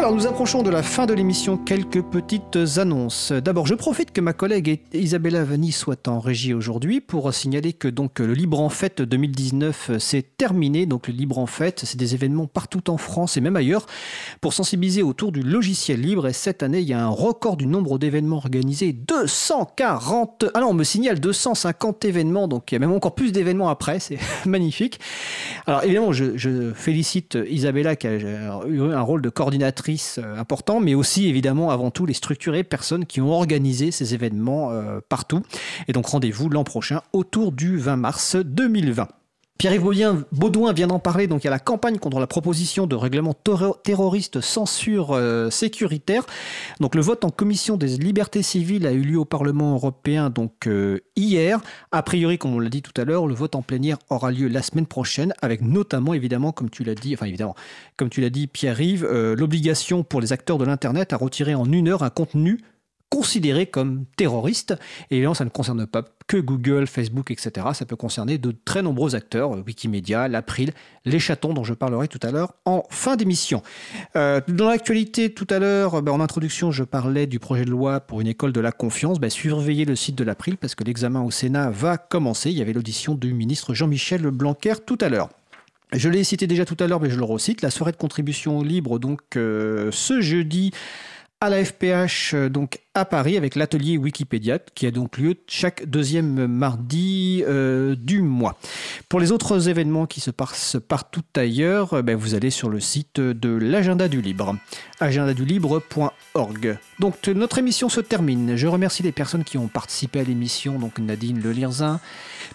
Alors nous approchons de la fin de l'émission, quelques petites annonces. D'abord, je profite que ma collègue Isabella Vanni soit en régie aujourd'hui pour signaler que donc le Libre en Fête 2019 s'est terminé. Donc le Libre en Fête, c'est des événements partout en France et même ailleurs pour sensibiliser autour du logiciel libre. Et cette année, il y a un record du nombre d'événements organisés, 240. Ah non, on me signale 250 événements, donc il y a même encore plus d'événements après, c'est magnifique. Alors évidemment, je, je félicite Isabella qui a eu un rôle de coordinatrice euh, important, mais aussi évidemment avant tout les structurées personnes qui ont organisé ces événements euh, partout. Et donc rendez-vous l'an prochain autour du 20 mars 2020. Pierre-Yves Baudouin vient d'en parler, donc a la campagne contre la proposition de règlement terroriste censure euh, sécuritaire. Donc le vote en commission des libertés civiles a eu lieu au Parlement européen donc euh, hier. A priori, comme on l'a dit tout à l'heure, le vote en plénière aura lieu la semaine prochaine, avec notamment évidemment, comme tu l'as dit, enfin évidemment, comme tu l'as dit Pierre-Yves, euh, l'obligation pour les acteurs de l'internet à retirer en une heure un contenu considérés comme terroristes. Et évidemment, ça ne concerne pas que Google, Facebook, etc. Ça peut concerner de très nombreux acteurs, euh, Wikimedia, l'April, les chatons dont je parlerai tout à l'heure en fin d'émission. Euh, dans l'actualité, tout à l'heure, ben, en introduction, je parlais du projet de loi pour une école de la confiance. Ben, surveillez le site de l'April parce que l'examen au Sénat va commencer. Il y avait l'audition du ministre Jean-Michel Blanquer tout à l'heure. Je l'ai cité déjà tout à l'heure, mais je le recite. La soirée de contribution libre, donc euh, ce jeudi à la FPH euh, donc à Paris avec l'atelier Wikipédia qui a donc lieu chaque deuxième mardi euh, du mois. Pour les autres événements qui se passent partout ailleurs, euh, ben, vous allez sur le site de l'agenda du libre, agendadulibre.org. Donc notre émission se termine. Je remercie les personnes qui ont participé à l'émission, donc Nadine Lelirzin,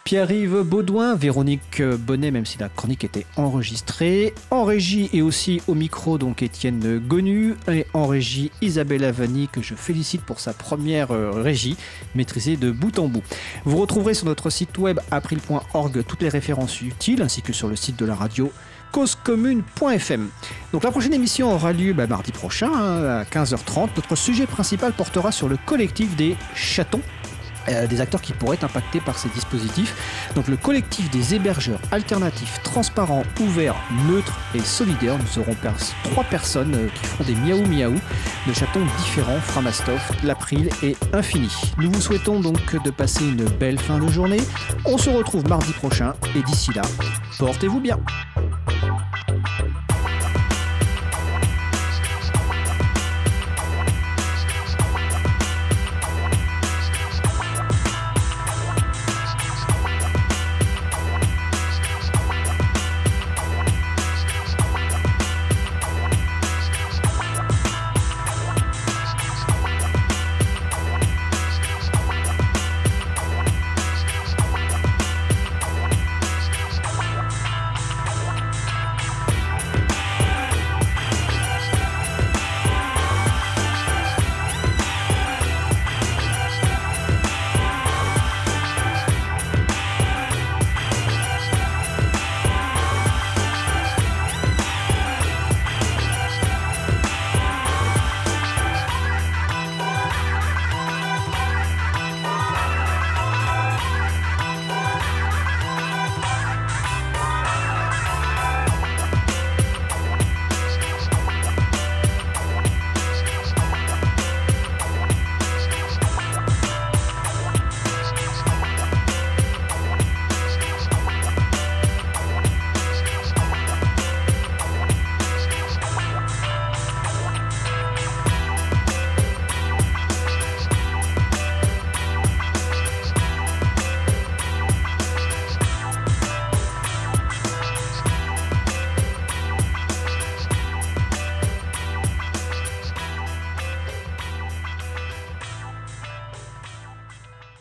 Pierre-Yves Baudouin, Véronique Bonnet, même si la chronique était enregistrée, en régie et aussi au micro, donc Étienne Gonu, et en régie Isabelle Avani, que je félicite pour sa première euh, régie, maîtrisée de bout en bout. Vous retrouverez sur notre site web april.org toutes les références utiles, ainsi que sur le site de la radio causecommune.fm. Donc la prochaine émission aura lieu bah, mardi prochain hein, à 15h30. Notre sujet principal portera sur le collectif des chatons euh, des acteurs qui pourraient être impactés par ces dispositifs. Donc le collectif des hébergeurs alternatifs, transparents, ouverts, neutres et solidaires. Nous aurons trois personnes euh, qui feront des miaou miaou de chatons différents, Framastoff, l'April et Infini. Nous vous souhaitons donc de passer une belle fin de journée. On se retrouve mardi prochain et d'ici là, portez-vous bien.